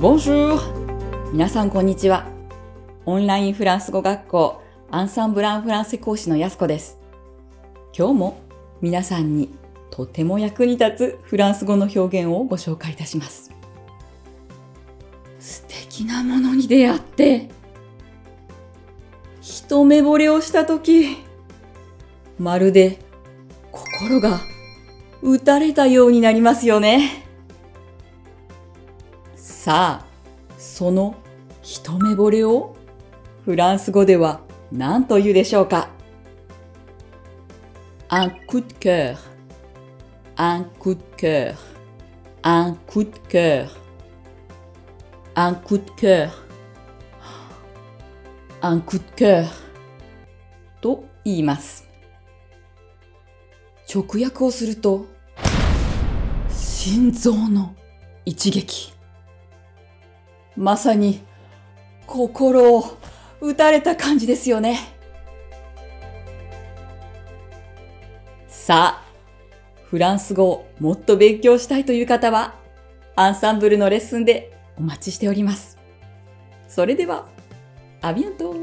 Bonjour! 皆さんこんにちは。オンラインフランス語学校アンサンブランフランセ講師のやすこです。今日も皆さんにとても役に立つフランス語の表現をご紹介いたします。素敵なものに出会って、一目惚れをしたとき、まるで心が打たれたようになりますよね。さあ、その一目惚れをフランス語では何と言うでしょうか Un coup de cœur, un coup de cœur, un coup de cœur, un coup de cœur, un coup de cœur と言います。直訳をすると、心臓の一撃。まさに心を打たれた感じですよね。さあ、フランス語をもっと勉強したいという方は、アンサンブルのレッスンでお待ちしております。それでは、アビアント